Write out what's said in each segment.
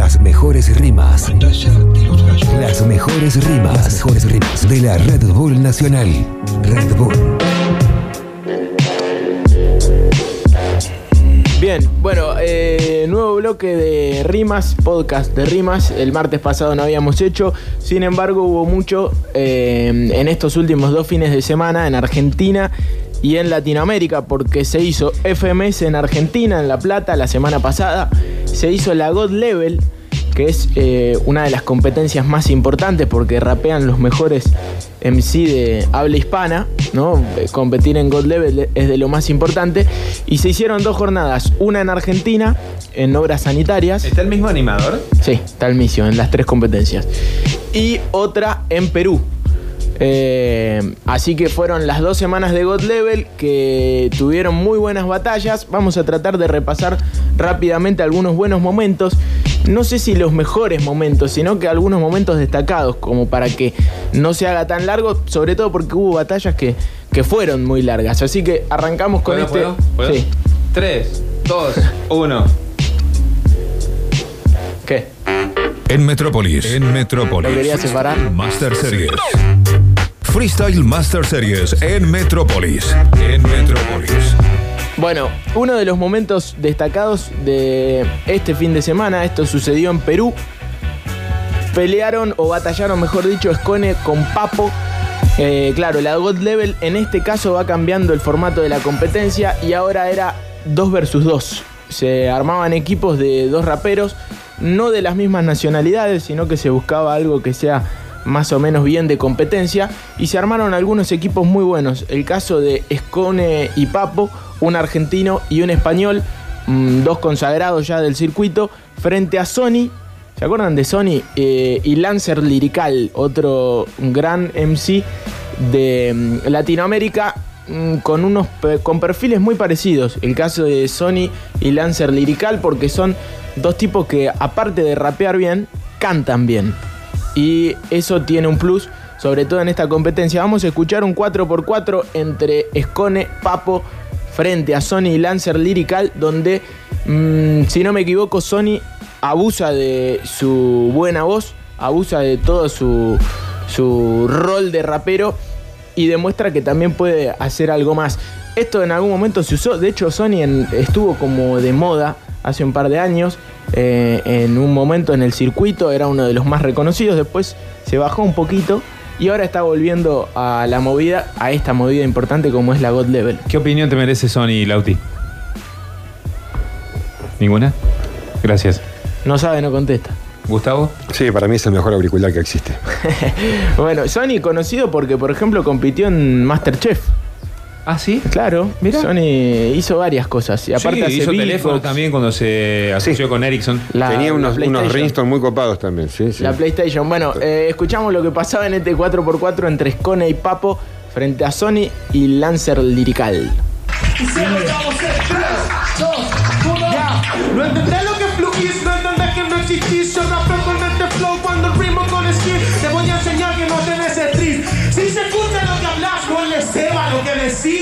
Las mejores rimas. Las mejores rimas. Las mejores rimas de la Red Bull Nacional. Red Bull. Bien, bueno, eh, nuevo bloque de rimas, podcast de rimas. El martes pasado no habíamos hecho, sin embargo hubo mucho eh, en estos últimos dos fines de semana en Argentina y en Latinoamérica, porque se hizo FMS en Argentina, en La Plata, la semana pasada. Se hizo la God Level, que es eh, una de las competencias más importantes porque rapean los mejores MC de habla hispana, ¿no? Eh, Competir en God Level es de lo más importante. Y se hicieron dos jornadas, una en Argentina, en obras sanitarias. ¿Está el mismo animador? Sí, está el mismo en las tres competencias. Y otra en Perú. Eh, así que fueron las dos semanas de God Level que tuvieron muy buenas batallas. Vamos a tratar de repasar rápidamente algunos buenos momentos. No sé si los mejores momentos, sino que algunos momentos destacados, como para que no se haga tan largo, sobre todo porque hubo batallas que, que fueron muy largas. Así que arrancamos con ¿Puedo, este. puedo? ¿Puedo? Sí. 3, 2, 1. ¿Qué? En Metrópolis. En ¿Lo Metrópolis. quería separar? Master Series. Freestyle Master Series en Metrópolis. En Metrópolis. Bueno, uno de los momentos destacados de este fin de semana, esto sucedió en Perú. Pelearon o batallaron, mejor dicho, Escone con Papo. Eh, claro, la God Level en este caso va cambiando el formato de la competencia y ahora era 2 versus 2. Se armaban equipos de dos raperos, no de las mismas nacionalidades, sino que se buscaba algo que sea más o menos bien de competencia y se armaron algunos equipos muy buenos. El caso de Escone y Papo, un argentino y un español, mm, dos consagrados ya del circuito, frente a Sony. ¿Se acuerdan de Sony? Eh, y Lancer Lirical, otro gran MC de mm, Latinoamérica mm, con unos con perfiles muy parecidos. El caso de Sony y Lancer Lirical porque son dos tipos que aparte de rapear bien, cantan bien. Y eso tiene un plus, sobre todo en esta competencia. Vamos a escuchar un 4x4 entre Escone, Papo, frente a Sony y Lancer Lyrical, donde, mm, si no me equivoco, Sony abusa de su buena voz, abusa de todo su, su rol de rapero y demuestra que también puede hacer algo más. Esto en algún momento se usó, de hecho Sony estuvo como de moda hace un par de años, eh, en un momento en el circuito era uno de los más reconocidos, después se bajó un poquito y ahora está volviendo a la movida, a esta movida importante como es la God Level. ¿Qué opinión te merece Sony Lauti? ¿Ninguna? Gracias. No sabe, no contesta. ¿Gustavo? Sí, para mí es el mejor auricular que existe. Bueno, Sony conocido porque, por ejemplo, compitió en Masterchef. ¿Ah, sí? Claro, Mira. Sony hizo varias cosas. Y aparte sí, hace hizo beatbox, teléfono también cuando se asoció con Ericsson. la- Tenía unos, unos ringtones muy copados también, sí, sí. La PlayStation. Bueno, eh, escuchamos lo que pasaba en este 4x4 entre Scone y Papo frente a Sony y Lancer Lirical. Ya,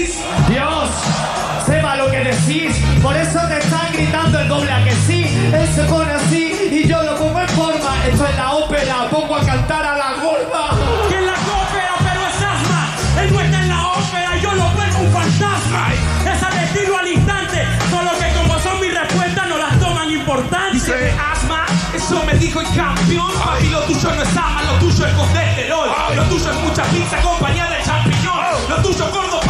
decís. Dios, sepa lo que decís. Por eso te están gritando el doble a que sí. Él se pone así y yo lo pongo en forma. Esto es la ópera, pongo a cantar a la gorda. que en la ópera, pero es asma. Él no está en la ópera y yo lo vuelvo un fantasma. Es al estilo al instante, solo que como son mis respuestas no las toman. Dice de asma, eso me dijo el campeón. Papi, lo tuyo no es asma, lo tuyo es colesterol. Lo tuyo es mucha pizza acompañada de champiñón. Lo tuyo es gordo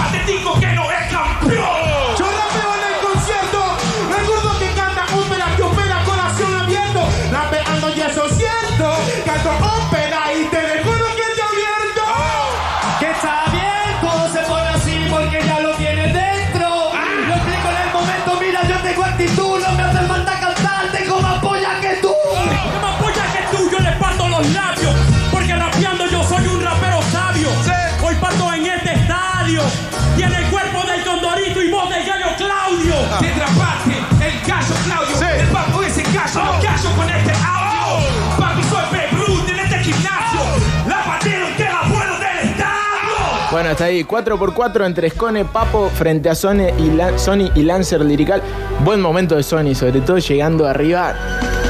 Bueno, está ahí 4x4 entre Scone, Papo frente a Sony y, La- Sony y Lancer Lirical. Buen momento de Sony, sobre todo llegando arriba,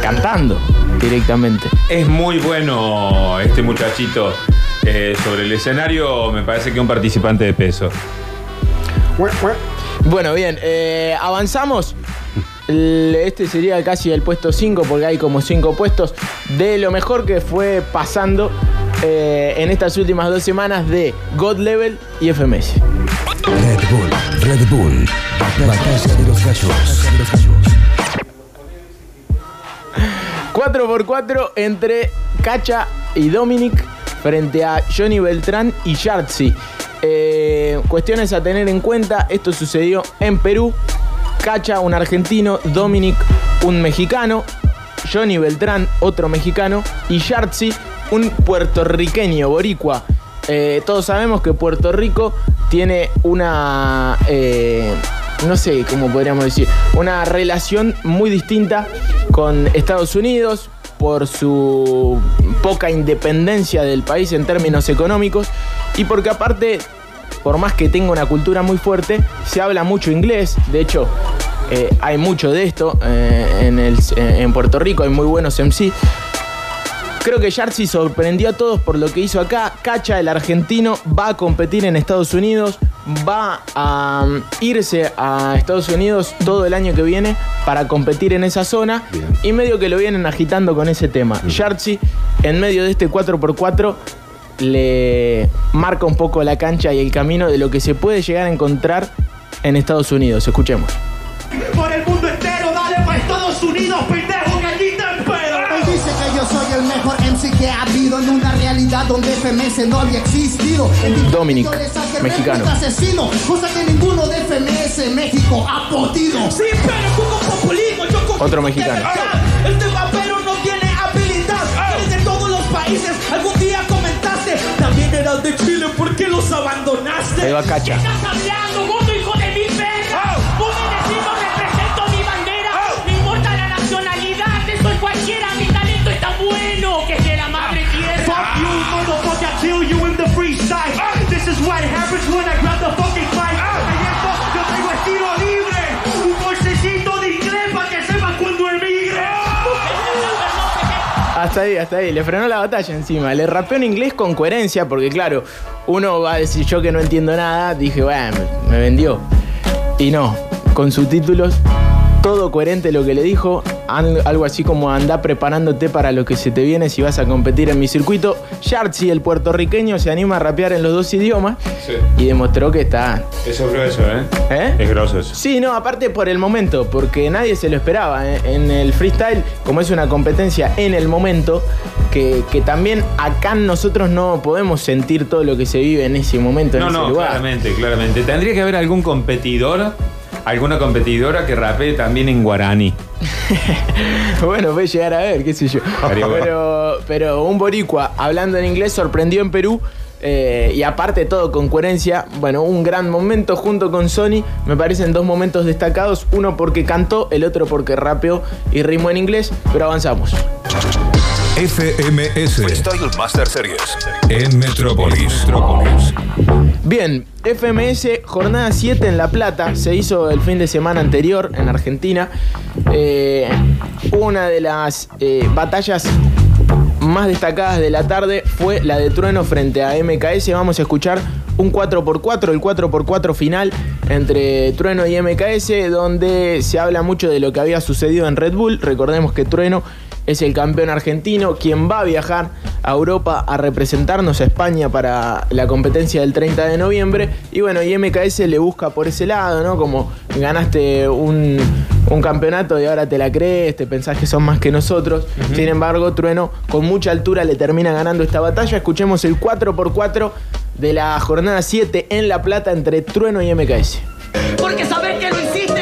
cantando directamente. Es muy bueno este muchachito. Eh, sobre el escenario me parece que es un participante de peso. Bueno, bien, eh, avanzamos. Este sería casi el puesto 5 porque hay como 5 puestos de lo mejor que fue pasando eh, en estas últimas dos semanas de God Level y FMS. Red Bull, Red Bull. Batalla de los gallos. 4x4 entre Cacha y Dominic frente a Johnny Beltrán y Yartzi. Eh, cuestiones a tener en cuenta, esto sucedió en Perú. Cacha, un argentino, Dominic, un mexicano, Johnny Beltrán, otro mexicano, y Yartzi, un puertorriqueño, boricua. Eh, todos sabemos que Puerto Rico tiene una, eh, no sé cómo podríamos decir, una relación muy distinta con Estados Unidos por su poca independencia del país en términos económicos y porque aparte, por más que tenga una cultura muy fuerte, se habla mucho inglés. De hecho, eh, hay mucho de esto en, en Puerto Rico, hay muy buenos MC. Creo que Yartzi sorprendió a todos por lo que hizo acá. Cacha, el argentino, va a competir en Estados Unidos, va a um, irse a Estados Unidos todo el año que viene para competir en esa zona Bien. y medio que lo vienen agitando con ese tema. Yartzi, en medio de este 4x4, le marca un poco la cancha y el camino de lo que se puede llegar a encontrar en Estados Unidos. Escuchemos. Por el mundo entero, dale para Estados Unidos, pendejo, soy el mejor MC que ha habido en una realidad donde FMS no había existido. Dominic, mexicano. asesino, cosa que ninguno de FMS en México ha podido. Sí, pero tú con populismo, yo con Otro mexicano. Ah, Este rapero no tiene habilidad. Eres de todos los países. Algún día comentaste. También eras de Chile. ¿Por qué los abandonaste? Ahí va Cacha. Bueno que es de la madre tierra. Fuck you, motherfucker, I kill you in the freestyle. This is what happens when I grab the fucking esto, yo tengo estilo libre. Un bolsecito de inglés para que sepas cuando emigre. Hasta ahí, hasta ahí. Le frenó la batalla encima. Le rapeó en inglés con coherencia, porque claro, uno va a decir yo que no entiendo nada. Dije, bueno, me, me vendió. Y no, con subtítulos, todo coherente lo que le dijo. Algo así como anda preparándote para lo que se te viene si vas a competir en mi circuito. Yartzi, el puertorriqueño, se anima a rapear en los dos idiomas Sí. y demostró que está. Eso es grueso, ¿eh? ¿Eh? Es grosso eso. Sí, no, aparte por el momento, porque nadie se lo esperaba. ¿eh? En el freestyle, como es una competencia en el momento, que, que también acá nosotros no podemos sentir todo lo que se vive en ese momento, en No, ese no, lugar. claramente, claramente. Tendría que haber algún competidor, alguna competidora que rapee también en guaraní. bueno, puede llegar a ver, qué sé yo. Pero, pero un boricua hablando en inglés sorprendió en Perú. eh, y aparte todo con coherencia, bueno, un gran momento junto con Sony, me parecen dos momentos destacados, uno porque cantó, el otro porque rapeó y rimó en inglés, pero avanzamos. FMS Freestyle Master Series. en Metrópolis. Bien, FMS, jornada 7 en La Plata, se hizo el fin de semana anterior en Argentina. Eh, una de las eh, batallas más destacadas de la tarde fue la de Trueno frente a MKS. Vamos a escuchar un 4x4, el 4x4 final entre Trueno y MKS, donde se habla mucho de lo que había sucedido en Red Bull. Recordemos que Trueno es el campeón argentino, quien va a viajar a Europa a representarnos a España para la competencia del 30 de noviembre. Y bueno, y MKS le busca por ese lado, ¿no? Como ganaste un, un campeonato y ahora te la crees, te pensás que son más que nosotros. Sin embargo, Trueno con mucha altura le termina ganando esta batalla. Escuchemos el 4x4 de la jornada 7 en La Plata entre Trueno y MKS. Porque sabés que lo hiciste,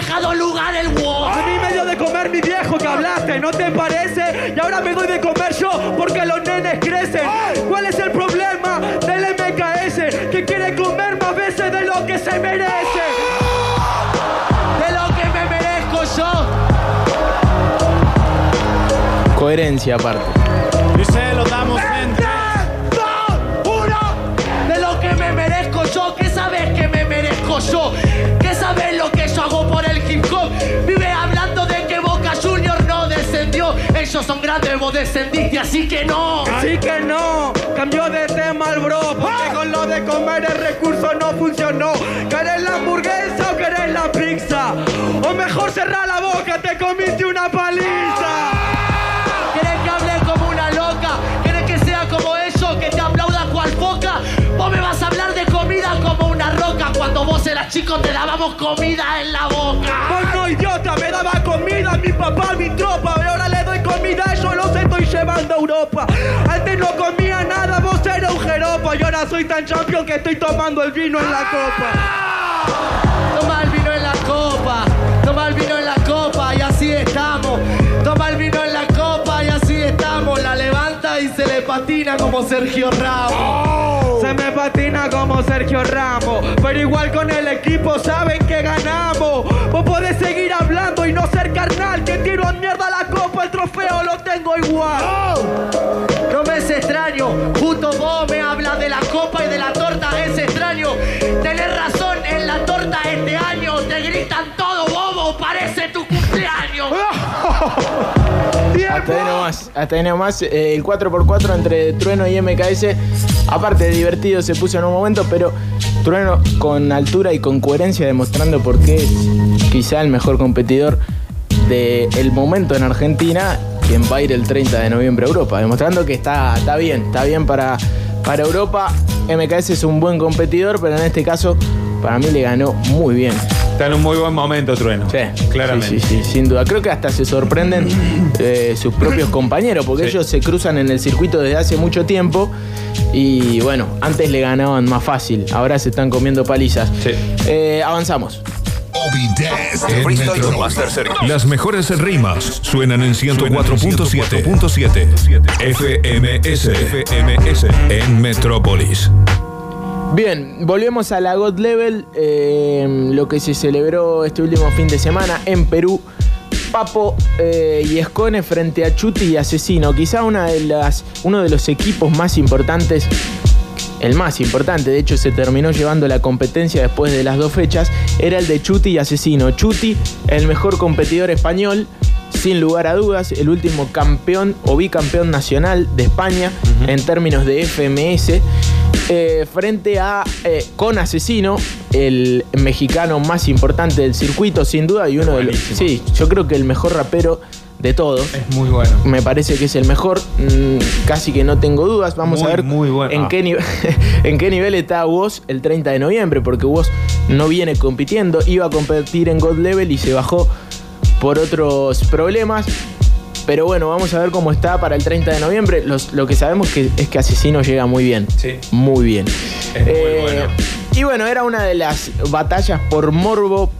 dejado lugar el wow. A mí me dio de comer mi viejo que hablaste, ¿no te parece? Y ahora me doy de comer yo porque los nenes crecen. ¿Cuál es el problema del MKS? Que quiere comer más veces de lo que se merece. De lo que me merezco yo. Coherencia aparte. Son grandes, vos descendiste, así que no. Así que no. Cambió de tema el bro, porque con lo de comer el recurso no funcionó. ¿Querés la hamburguesa o querés la pizza? O mejor cerrar la boca, te comiste una paliza. ¿Querés que hable como una loca? ¿Querés que sea como eso, que te aplauda cual foca? Vos me vas a hablar de comida como una roca Cuando vos eras chico te dábamos comida en la boca Vos no idiota, me daba comida mi papá, mi tropa ahora le Europa Antes no comía nada, vos eras un jeropa Y ahora soy tan champion que estoy tomando el vino en la copa Toma el vino en la copa, toma el vino en la copa y así estamos. Toma el vino en la copa y así estamos. La levanta y se le patina como Sergio Ramos. Se me patina como Sergio Ramos. Pero igual con el equipo saben que ganamos. Vos podés seguir hablando y no ser carnal. Que tiro a mierda la trofeo lo tengo igual. No me es extraño, justo vos me hablas de la copa y de la torta, es extraño. Tenés razón, en la torta este año te gritan todo bobo, parece tu cumpleaños. Hasta ahí nomás, hasta ahí nomás. eh, el 4x4 entre Trueno y MKS. Aparte de divertido se puso en un momento, pero Trueno con altura y con coherencia demostrando por qué es quizá el mejor competidor del momento en Argentina, quien va a ir el 30 de noviembre a Europa, demostrando que está, está bien, está bien para, para Europa. MKS es un buen competidor, pero en este caso para mí le ganó muy bien. Está en un muy buen momento, Trueno. Sí, Claramente. Sí, sí, sí, sin duda. Creo que hasta se sorprenden eh, sus propios compañeros, porque Sí. ellos se cruzan en el circuito desde hace mucho tiempo. Y bueno, antes le ganaban más fácil, ahora se están comiendo palizas. Eh, avanzamos. Las mejores rimas suenan en 104.7 FMS FMS en Metrópolis. Bien, volvemos a la God Level, eh, lo que se celebró este último fin de semana en Perú. Papo eh, y Escone frente a Chuti y Asesino. Quizá una de las, uno de los equipos más importantes, el más importante, de hecho se terminó llevando la competencia después de las dos fechas, era el de Chuti y Asesino. Chuti, el mejor competidor español, sin lugar a dudas, el último campeón o bicampeón nacional de España en términos de FMS. eh, frente a eh, Con Asesino, el mexicano más importante del circuito, sin duda, y uno de los. Sí, yo creo que el mejor rapero de todos. Es muy bueno. Me parece que es el mejor, mm, casi que no tengo dudas. Vamos Muy, a ver muy bueno. en, Ah. qué nivel, en qué nivel está Woz el 30 de noviembre, porque Woz no viene compitiendo, iba a competir en God Level y se bajó por otros problemas. Pero bueno, vamos a ver cómo está para el 30 de noviembre. Los- lo que sabemos que, es que Asesino llega muy bien. Sí. Muy bien. Es muy Eh, bueno. Y bueno, era una de las batallas por morbo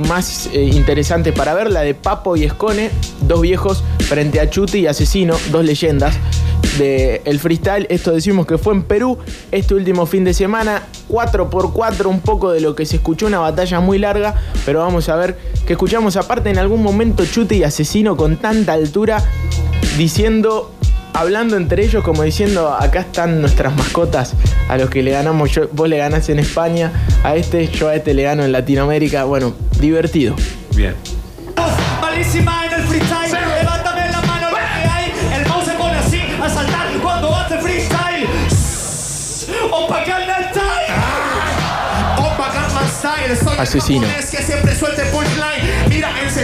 más eh, interesantes para ver, la de Papo y Escone, dos viejos frente a Chuti y Asesino, dos leyendas del el freestyle. Esto decimos que fue en Perú este último fin de semana, 4x4, un poco de lo que se escuchó, una batalla muy larga, pero vamos a ver que escuchamos aparte en algún momento Chuti y Asesino con tanta altura diciendo hablando entre ellos como diciendo acá están nuestras mascotas a los que le ganamos yo, vos le ganás en España a este yo a este le gano en Latinoamérica bueno divertido Bien. Malísima en el freestyle. Levántame la mano lo que hay. El mouse se pone así a saltar cuando hace freestyle. Opa Gangnam Style. Opa Gangnam Style. Soy Asesino. que siempre. Mira, el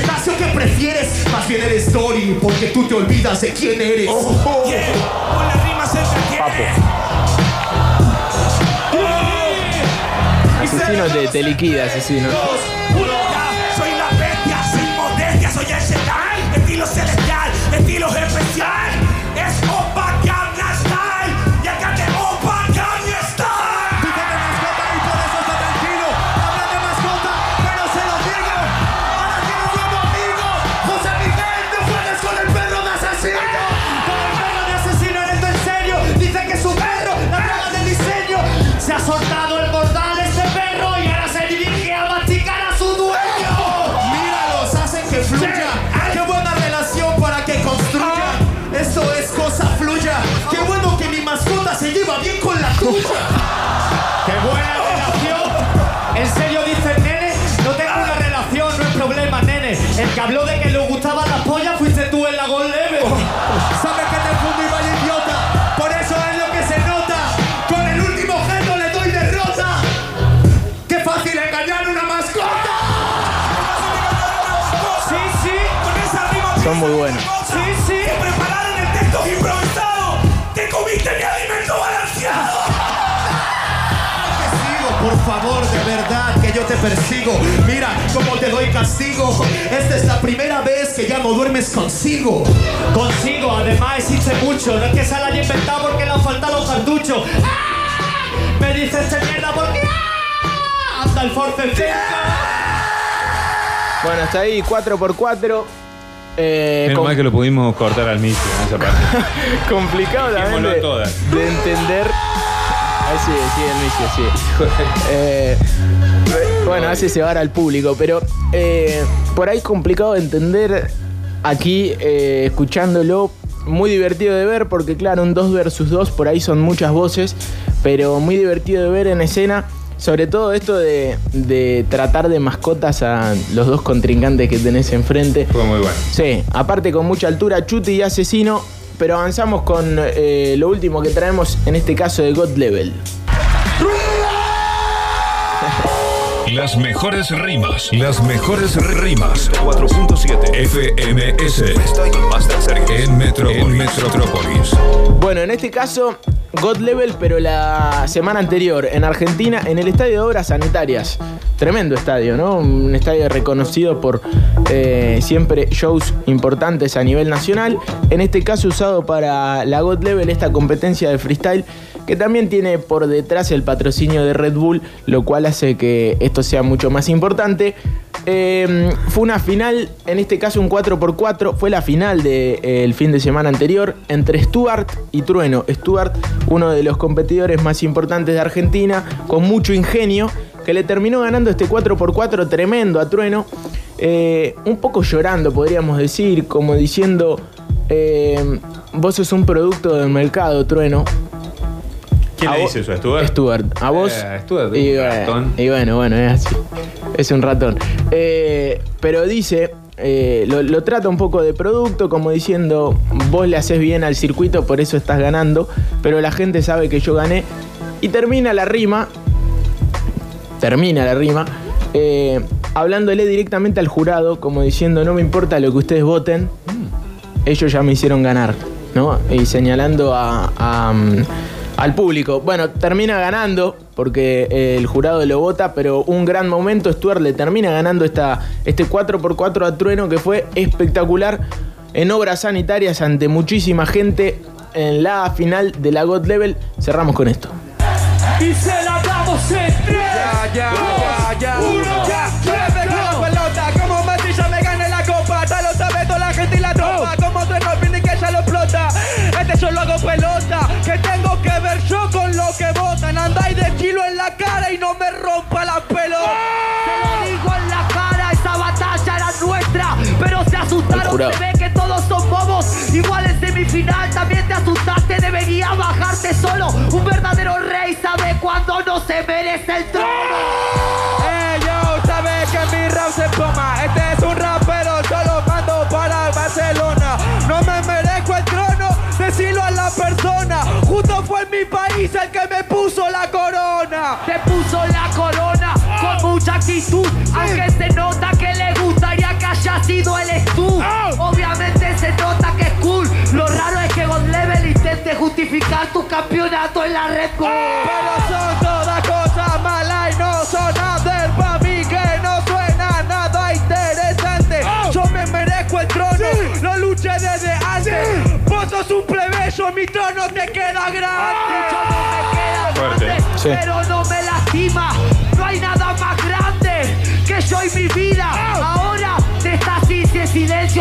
cetáceo que prefieres, más bien el story, porque tú te olvidas de quién eres. Rimas se entretiene. asesino te, te liquida asesino ¡Qué buena relación! ¿En serio dices, nene? No tengo una relación, no es problema, nene. El que habló de que le gustaban las pollas fuiste tú en la Gol Leve. ¿Sabes que te fundí, vaya idiota? Por eso es lo que se nota. Con el último gesto le doy derrota. ¡Qué fácil engañar una mascota! Sí, sí. con esa rima Son muy buenos. Por favor, de verdad que yo te persigo. Mira cómo te doy castigo. Esta es la primera vez que ya no duermes consigo. Consigo, además hiciste mucho. No es que se la haya inventado porque le han faltado los cartuchos. ¡Ah! Me dices esta mierda porque ¡ah! anda el Force 5. Bueno, hasta ahí 4x4. Eh, Menos mal que lo pudimos cortar al mismo en esa parte. complicado también de, de entender. Ahí sigue, sigue el sigue. Eh, bueno, hace cebar al público, pero eh, por ahí complicado de entender aquí, eh, escuchándolo. Muy divertido de ver, porque claro, un 2 versus 2, por ahí son muchas voces, pero muy divertido de ver en escena. Sobre todo esto de, de tratar de mascotas a los dos contrincantes que tenés enfrente. Fue muy bueno. Sí, aparte con mucha altura, Chuti y Asesino. Pero avanzamos con eh, lo último que traemos, en este caso de God Level. Las mejores rimas. Las mejores rimas. 4.7 FMS. En Metrópolis. En Metrópolis. Bueno, en este caso, God Level, pero la semana anterior, en Argentina, en el Estadio de Obras Sanitarias. Tremendo estadio, ¿no? Un estadio reconocido por eh, siempre shows importantes a nivel nacional. En este caso, usado para la God Level, esta competencia de freestyle, que también tiene por detrás el patrocinio de Red Bull, lo cual hace que esto sea mucho más importante. Eh, fue una final, en este caso un 4x4, fue la final del fin de semana anterior entre Stuart y Trueno. Stuart, uno de los competidores más importantes de Argentina, con mucho ingenio, que le terminó ganando este 4x4 tremendo a Trueno. Eh, un poco llorando, podríamos decir, como diciendo, eh, vos sos un producto del mercado, Trueno. ¿Quién le dice eso? ¿A Stuart? Stuart. A vos. Eh, Stuart, y, un bueno, ratón. y bueno, bueno, es así. Es un ratón. Eh, pero dice, eh, lo, lo trata un poco de producto, como diciendo, vos le haces bien al circuito, por eso estás ganando, pero la gente sabe que yo gané. Y termina la rima, termina la rima, eh, hablándole directamente al jurado, como diciendo, no me importa lo que ustedes voten, ellos ya me hicieron ganar, ¿no? Y señalando a- a, mm, al público. Bueno, termina ganando, porque eh, el jurado lo vota, pero un gran momento, Stuart le termina ganando esta, este 4x4 a Trueno, que fue espectacular en obras sanitarias ante muchísima gente en la final de la God Level. Cerramos con esto. Y se la damos en 3, ya, dos, ya, Un verdadero rey sabe cuando no se merece el trono. Eh, yo, sabes que mi rap se toma. Este es un rapero, yo lo mando para Barcelona. No me merezco el trono, decirlo a la persona. Justo fue en mi país el que me puso la corona. Te puso la corona con mucha actitud. Aunque se nota que le gustaría que haya sido el Stu. Tu campeonato en la Red Bull. Pero son todas cosas malas y no son nada para mí que no suena nada interesante. Yo me merezco el trono, lo luché desde antes. Vos sos un plebeyo, mi trono te queda grande. Mucho no me queda Fuerte. grande, Sí. pero no me lastima. No hay nada más grande que yo y mi vida.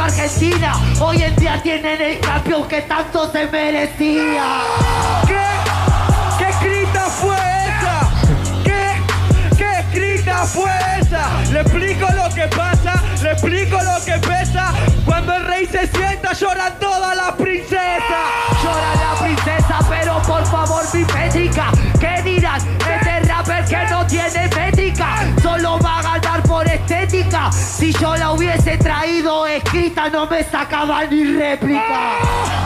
Argentina. Hoy en día tienen el campeón que tanto se merecía. ¿Qué? ¿Qué escrita fue esa? ¿Qué? ¿Qué escrita fue esa? Le explico lo que pasa, le explico lo que pesa. Cuando el rey se sienta lloran todas las princesas. Llora la princesa, pero por favor mi métrica. ¿Qué dirán? Este rapper que no tiene métrica. Solo estética. Si yo la hubiese traído escrita, no me sacaba ni réplica.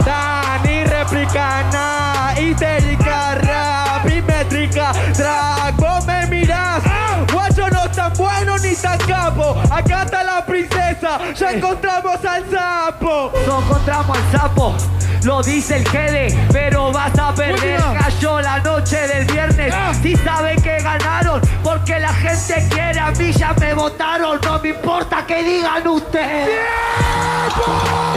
Da, ni réplica, na, histérica, rap, métrica, track, vos me mirás, guacho no tan bueno ni tan capo, acá está la princesa, Ya encontramos al sapo. No encontramos al sapo, lo dice el Gede, pero vas a perder. Cayó la noche del viernes, Ah. si saben que ganaron, porque la gente quiere, a mí ya me votaron, no me importa que digan ustedes.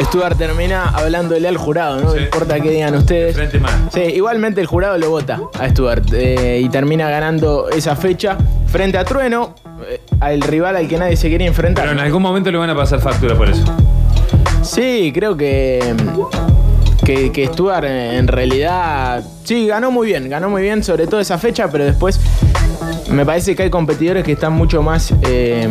Stuart termina hablándole al jurado, no Sí. me importa qué digan ustedes. Frente más. Sí, igualmente el jurado lo vota a Stuart eh, y termina ganando esa fecha frente a Trueno, eh, al rival al que nadie se quería enfrentar. Pero en algún momento le van a pasar factura por eso. Sí, creo que, que, que Stuart en realidad sí ganó muy bien, ganó muy bien sobre todo esa fecha, pero después me parece que hay competidores que están mucho más eh,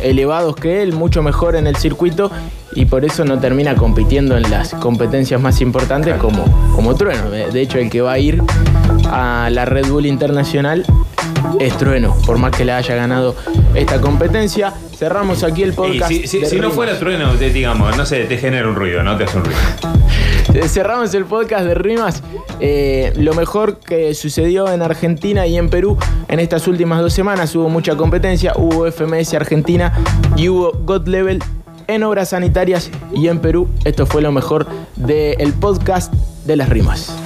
elevados que él, mucho mejor en el circuito y por eso no termina compitiendo en las competencias más importantes como, como Trueno. De hecho, el que va a ir a la Red Bull Internacional es Trueno, por más que le haya ganado esta competencia. Cerramos aquí el Y podcast. si si- no fuera trueno, digamos, no sé, te genera un ruido, no te hace un ruido. Eh, Cerramos el podcast de Rimas. Eh, lo mejor que sucedió en Argentina y en Perú en estas últimas dos semanas. Hubo mucha competencia, hubo FMS Argentina y hubo God Level en obras sanitarias y en Perú. Esto fue lo mejor del podcast de las rimas.